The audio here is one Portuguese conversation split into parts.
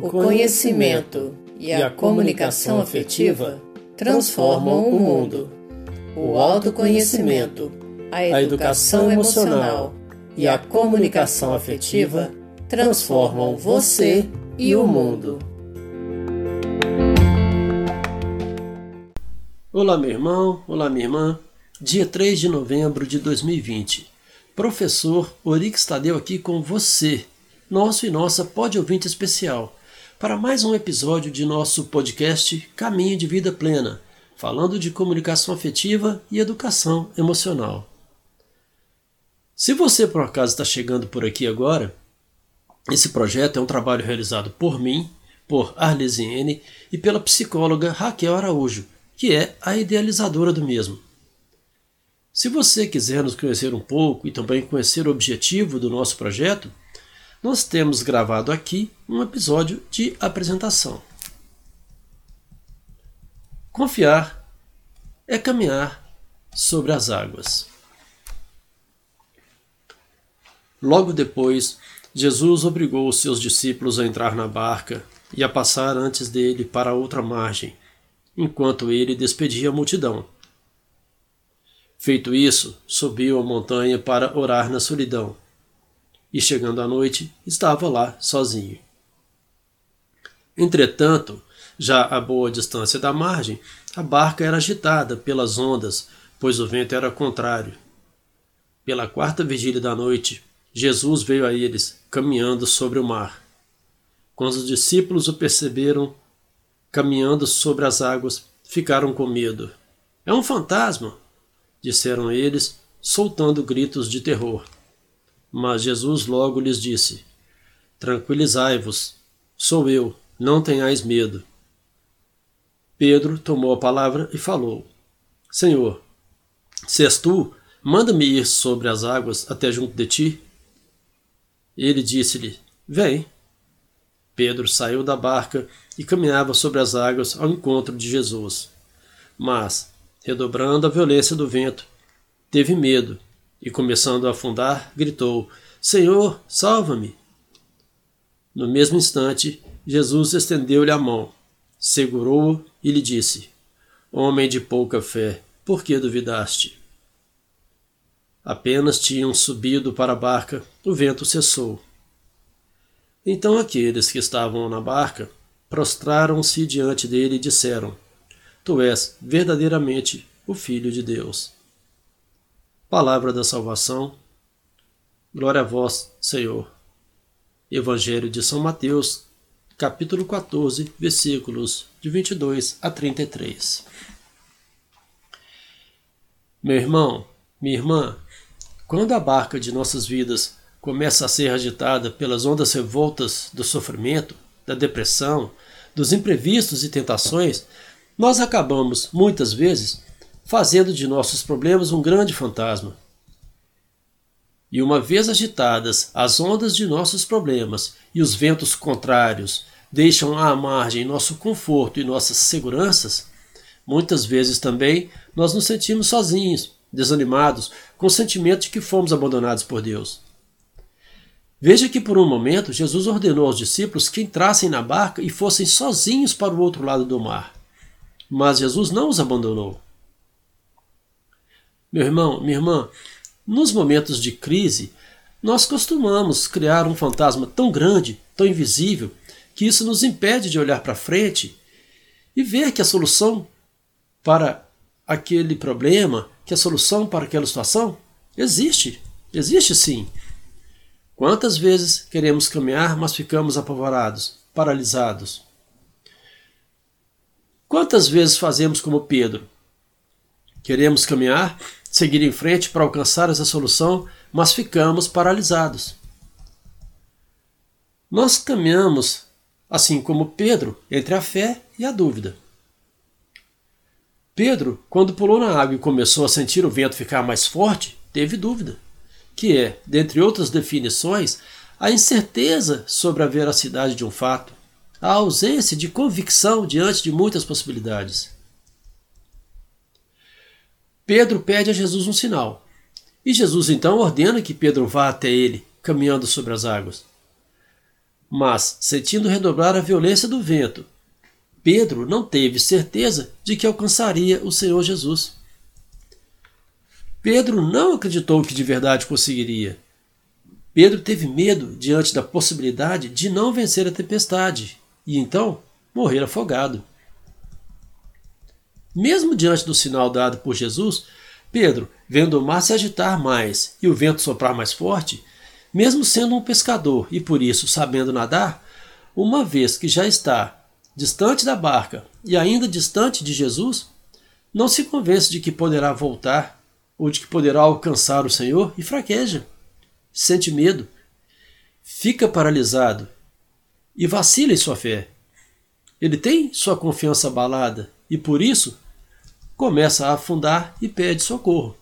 O conhecimento e a comunicação afetiva transformam o mundo. O autoconhecimento, a educação emocional e a comunicação afetiva transformam você e o mundo. Olá, meu irmão, olá, minha irmã. Dia 3 de novembro de 2020. Professor Orix Tadeu aqui com você, nosso e nossa pode ouvinte especial para mais um episódio de nosso podcast Caminho de Vida Plena, falando de comunicação afetiva e educação emocional. Se você por acaso está chegando por aqui agora, esse projeto é um trabalho realizado por mim, por Arlesiene e pela psicóloga Raquel Araújo, que é a idealizadora do mesmo. Se você quiser nos conhecer um pouco e também conhecer o objetivo do nosso projeto, nós temos gravado aqui um episódio de apresentação. Confiar é caminhar sobre as águas. Logo depois, Jesus obrigou os seus discípulos a entrar na barca e a passar antes dele para outra margem, enquanto ele despedia a multidão. Feito isso, subiu a montanha para orar na solidão e chegando à noite estava lá sozinho. Entretanto, já a boa distância da margem, a barca era agitada pelas ondas, pois o vento era contrário. Pela quarta vigília da noite, Jesus veio a eles, caminhando sobre o mar. Quando os discípulos o perceberam caminhando sobre as águas, ficaram com medo. É um fantasma! disseram eles, soltando gritos de terror. Mas Jesus logo lhes disse: Tranquilizai-vos, sou eu, não tenhais medo. Pedro tomou a palavra e falou: Senhor, se és tu, manda-me ir sobre as águas até junto de ti. Ele disse-lhe: Vem. Pedro saiu da barca e caminhava sobre as águas ao encontro de Jesus. Mas, redobrando a violência do vento, teve medo e, começando a afundar, gritou: Senhor, salva-me! No mesmo instante, Jesus estendeu-lhe a mão, segurou-o e lhe disse: Homem de pouca fé, por que duvidaste? Apenas tinham subido para a barca, o vento cessou. Então aqueles que estavam na barca prostraram-se diante dele e disseram: Tu és verdadeiramente o Filho de Deus. Palavra da salvação. Glória a vós, Senhor. Evangelho de São Mateus, capítulo 14, versículos de 22 a 33. Meu irmão, minha irmã, quando a barca de nossas vidas começa a ser agitada pelas ondas revoltas do sofrimento, da depressão, dos imprevistos e tentações, nós acabamos, muitas vezes, fazendo de nossos problemas um grande fantasma. E uma vez agitadas as ondas de nossos problemas e os ventos contrários deixam à margem nosso conforto e nossas seguranças, muitas vezes também nós nos sentimos sozinhos, desanimados, com o sentimento de que fomos abandonados por Deus. Veja que por um momento Jesus ordenou aos discípulos que entrassem na barca e fossem sozinhos para o outro lado do mar. Mas Jesus não os abandonou. Meu irmão, minha irmã, nos momentos de crise, nós costumamos criar um fantasma tão grande, tão invisível, que isso nos impede de olhar para frente e ver que a solução para aquele problema, que a solução para aquela situação existe. Existe sim. Quantas vezes queremos caminhar, mas ficamos apavorados, paralisados? Quantas vezes fazemos como Pedro? Queremos caminhar, seguir em frente para alcançar essa solução, mas ficamos paralisados. Nós caminhamos, assim como Pedro, entre a fé e a dúvida. Pedro, quando pulou na água e começou a sentir o vento ficar mais forte, teve dúvida, que é, dentre outras definições, a incerteza sobre a veracidade de um fato, a ausência de convicção diante de muitas possibilidades. Pedro pede a Jesus um sinal. E Jesus então ordena que Pedro vá até ele, caminhando sobre as águas. mas sentindo redobrar a violência do vento, Pedro não teve certeza de que alcançaria o Senhor Jesus. Pedro não acreditou que de verdade conseguiria. Pedro teve medo diante da possibilidade de não vencer a tempestade e então morrer afogado. Mesmo diante do sinal dado por Jesus, Pedro, vendo o mar se agitar mais e o vento soprar mais forte, mesmo sendo um pescador e por isso sabendo nadar, uma vez que já está distante da barca e ainda distante de Jesus, não se convence de que poderá voltar ou de que poderá alcançar o Senhor e fraqueja, sente medo, fica paralisado e vacila em sua fé. Ele tem sua confiança abalada e por isso começa a afundar e pede socorro.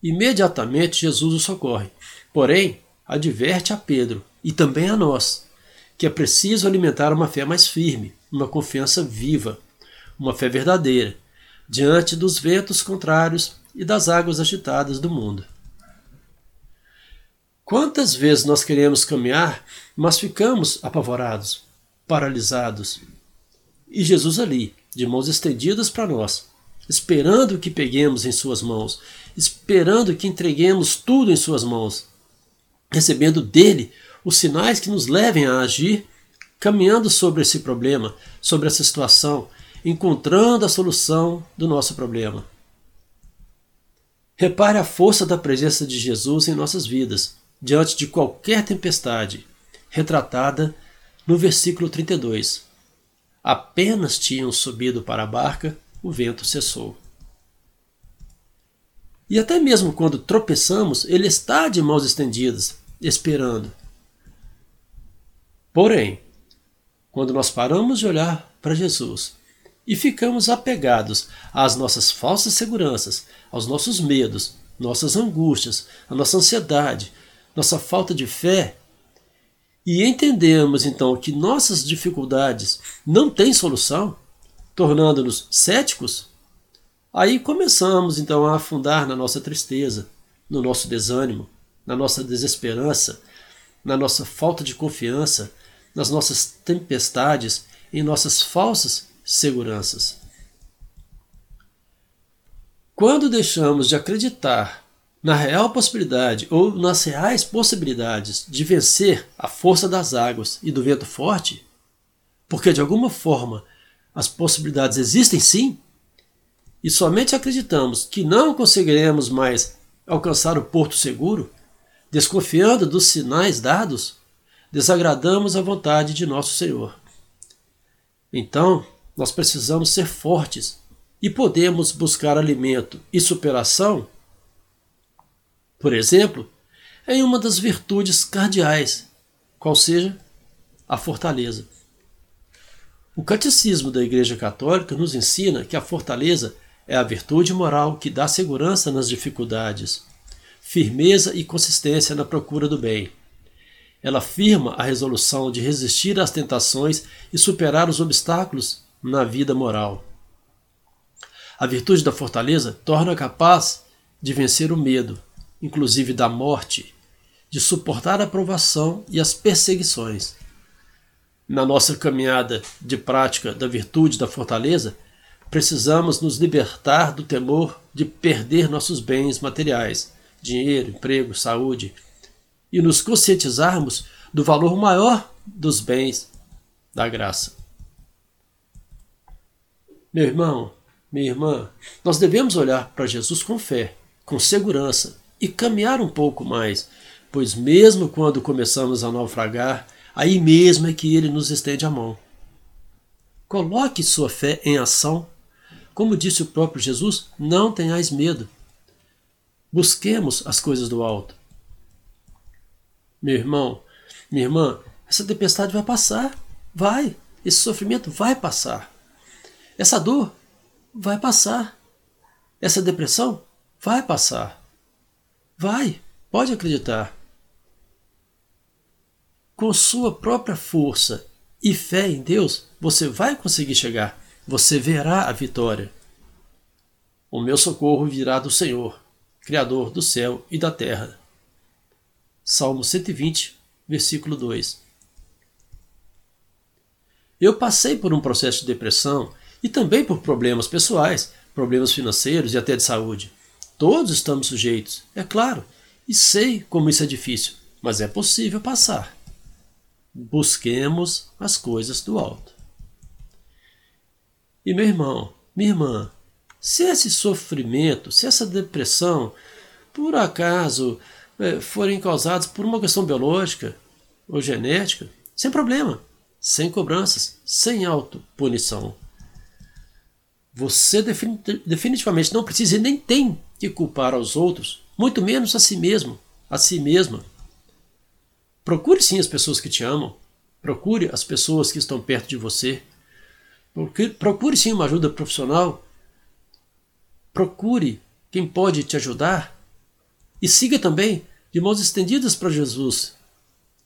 Imediatamente Jesus o socorre, porém adverte a Pedro e também a nós que é preciso alimentar uma fé mais firme, uma confiança viva, uma fé verdadeira, diante dos ventos contrários e das águas agitadas do mundo. Quantas vezes nós queremos caminhar, mas ficamos apavorados, paralisados. E Jesus ali, de mãos estendidas para nós, esperando que peguemos em Suas mãos, esperando que entreguemos tudo em Suas mãos, recebendo dele os sinais que nos levem a agir, caminhando sobre esse problema, sobre essa situação, encontrando a solução do nosso problema. Repare a força da presença de Jesus em nossas vidas, diante de qualquer tempestade, retratada no versículo 32. Apenas tinham subido para a barca, o vento cessou. E até mesmo quando tropeçamos, ele está de mãos estendidas, esperando. Porém, quando nós paramos de olhar para Jesus e ficamos apegados às nossas falsas seguranças, aos nossos medos, nossas angústias, a nossa ansiedade, nossa falta de fé, e entendemos então que nossas dificuldades não têm solução, tornando-nos céticos, aí começamos então a afundar na nossa tristeza, no nosso desânimo, na nossa desesperança, na nossa falta de confiança, nas nossas tempestades, em nossas falsas seguranças. Quando deixamos de acreditar na real possibilidade ou nas reais possibilidades de vencer a força das águas e do vento forte, porque de alguma forma as possibilidades existem sim, e somente acreditamos que não conseguiremos mais alcançar o porto seguro, desconfiando dos sinais dados, desagradamos a vontade de nosso Senhor. Então, nós precisamos ser fortes e podemos buscar alimento e superação, por exemplo, em uma das virtudes cardeais, qual seja a fortaleza. O Catecismo da Igreja Católica nos ensina que a fortaleza é a virtude moral que dá segurança nas dificuldades, firmeza e consistência na procura do bem ela afirma a resolução de resistir às tentações e superar os obstáculos na vida moral. A virtude da fortaleza torna capaz de vencer o medo, inclusive da morte, de suportar a provação e as perseguições. Na nossa caminhada de prática da virtude da fortaleza, precisamos nos libertar do temor de perder nossos bens materiais, dinheiro, emprego, saúde e nos conscientizarmos do valor maior dos bens da graça. Meu irmão, minha irmã, nós devemos olhar para Jesus com fé, com segurança e caminhar um pouco mais, pois mesmo quando começamos a naufragar, aí mesmo é que ele nos estende a mão. Coloque sua fé em ação. Como disse o próprio Jesus, não tenhais medo. Busquemos as coisas do alto. Meu irmão, minha irmã, essa tempestade vai passar. Vai. Esse sofrimento vai passar. Essa dor vai passar. Essa depressão vai passar. Vai. Pode acreditar. Com sua própria força e fé em Deus, você vai conseguir chegar. Você verá a vitória. O meu socorro virá do Senhor, Criador do céu e da terra. Salmo 120, versículo 2. Eu passei por um processo de depressão e também por problemas pessoais, problemas financeiros e até de saúde. Todos estamos sujeitos, é claro, e sei como isso é difícil, mas é possível passar. Busquemos as coisas do alto. E meu irmão, minha irmã, se esse sofrimento, se essa depressão, por acaso, é, forem causados por uma questão biológica ou genética, sem problema, sem cobranças, sem autopunição. Você definitivamente não precisa e nem tem que culpar aos outros, muito menos a si mesmo, a si mesma. Procure sim as pessoas que te amam, procure as pessoas que estão perto de você, procure sim uma ajuda profissional, procure quem pode te ajudar e siga também de mãos estendidas para Jesus,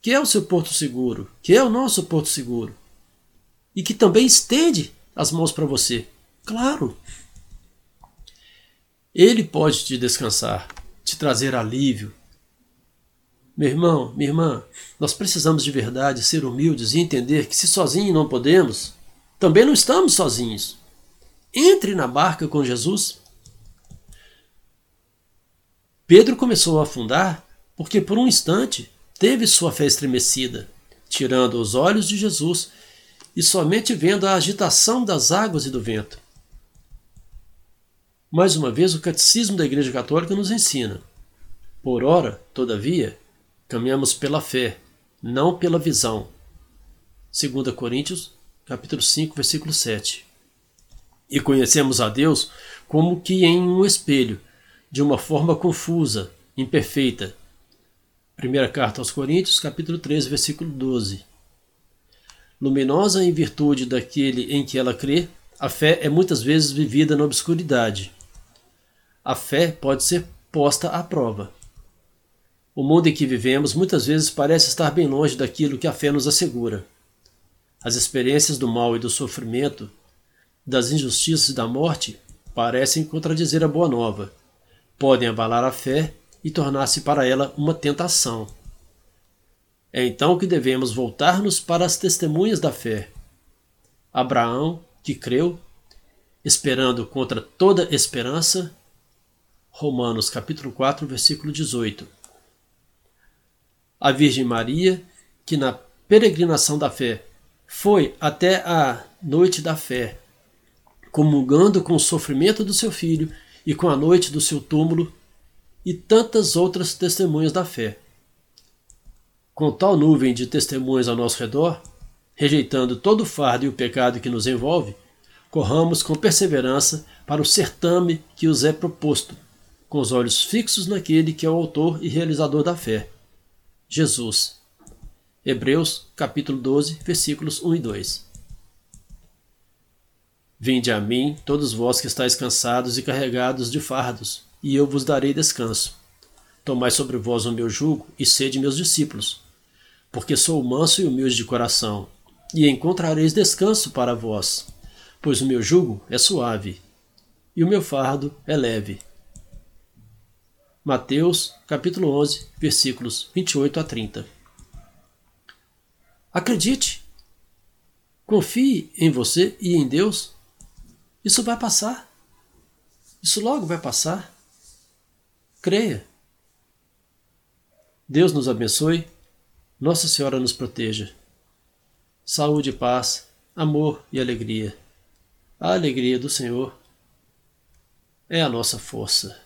que é o seu porto seguro, que é o nosso porto seguro, e que também estende as mãos para você. Claro! Ele pode te descansar, te trazer alívio. Meu irmão, minha irmã, nós precisamos de verdade ser humildes e entender que se sozinhos não podemos, também não estamos sozinhos. Entre na barca com Jesus. Pedro começou a afundar porque por um instante teve sua fé estremecida, tirando os olhos de Jesus e somente vendo a agitação das águas e do vento. Mais uma vez, o Catecismo da Igreja Católica nos ensina: por ora, todavia, caminhamos pela fé, não pela visão. 2 Coríntios, capítulo 5, versículo 7. E conhecemos a Deus como que em um espelho, de uma forma confusa, imperfeita, Primeira carta aos Coríntios, capítulo 13, versículo 12. Luminosa em virtude daquele em que ela crê, a fé é muitas vezes vivida na obscuridade. A fé pode ser posta à prova. O mundo em que vivemos muitas vezes parece estar bem longe daquilo que a fé nos assegura. As experiências do mal e do sofrimento, das injustiças e da morte, parecem contradizer a boa nova. Podem abalar a fé e tornar-se para ela uma tentação. É então que devemos voltar-nos para as testemunhas da fé. Abraão, que creu, esperando contra toda esperança. Romanos capítulo 4, versículo 18. A Virgem Maria, que na peregrinação da fé foi até a noite da fé, comungando com o sofrimento do seu filho e com a noite do seu túmulo, e tantas outras testemunhas da fé. Com tal nuvem de testemunhas ao nosso redor, rejeitando todo o fardo e o pecado que nos envolve, corramos com perseverança para o certame que os é proposto, com os olhos fixos naquele que é o autor e realizador da fé, Jesus. Hebreus, capítulo 12, versículos 1 e 2. Vinde a mim, todos vós que estáis cansados e carregados de fardos, e eu vos darei descanso. Tomai sobre vós o meu jugo e sede meus discípulos, porque sou manso e humilde de coração, e encontrareis descanso para vós, pois o meu jugo é suave e o meu fardo é leve. Mateus, capítulo 11, versículos 28 a 30. Acredite. Confie em você e em Deus. Isso vai passar. Isso logo vai passar. Creia. Deus nos abençoe, Nossa Senhora nos proteja. Saúde, paz, amor e alegria. A alegria do Senhor é a nossa força.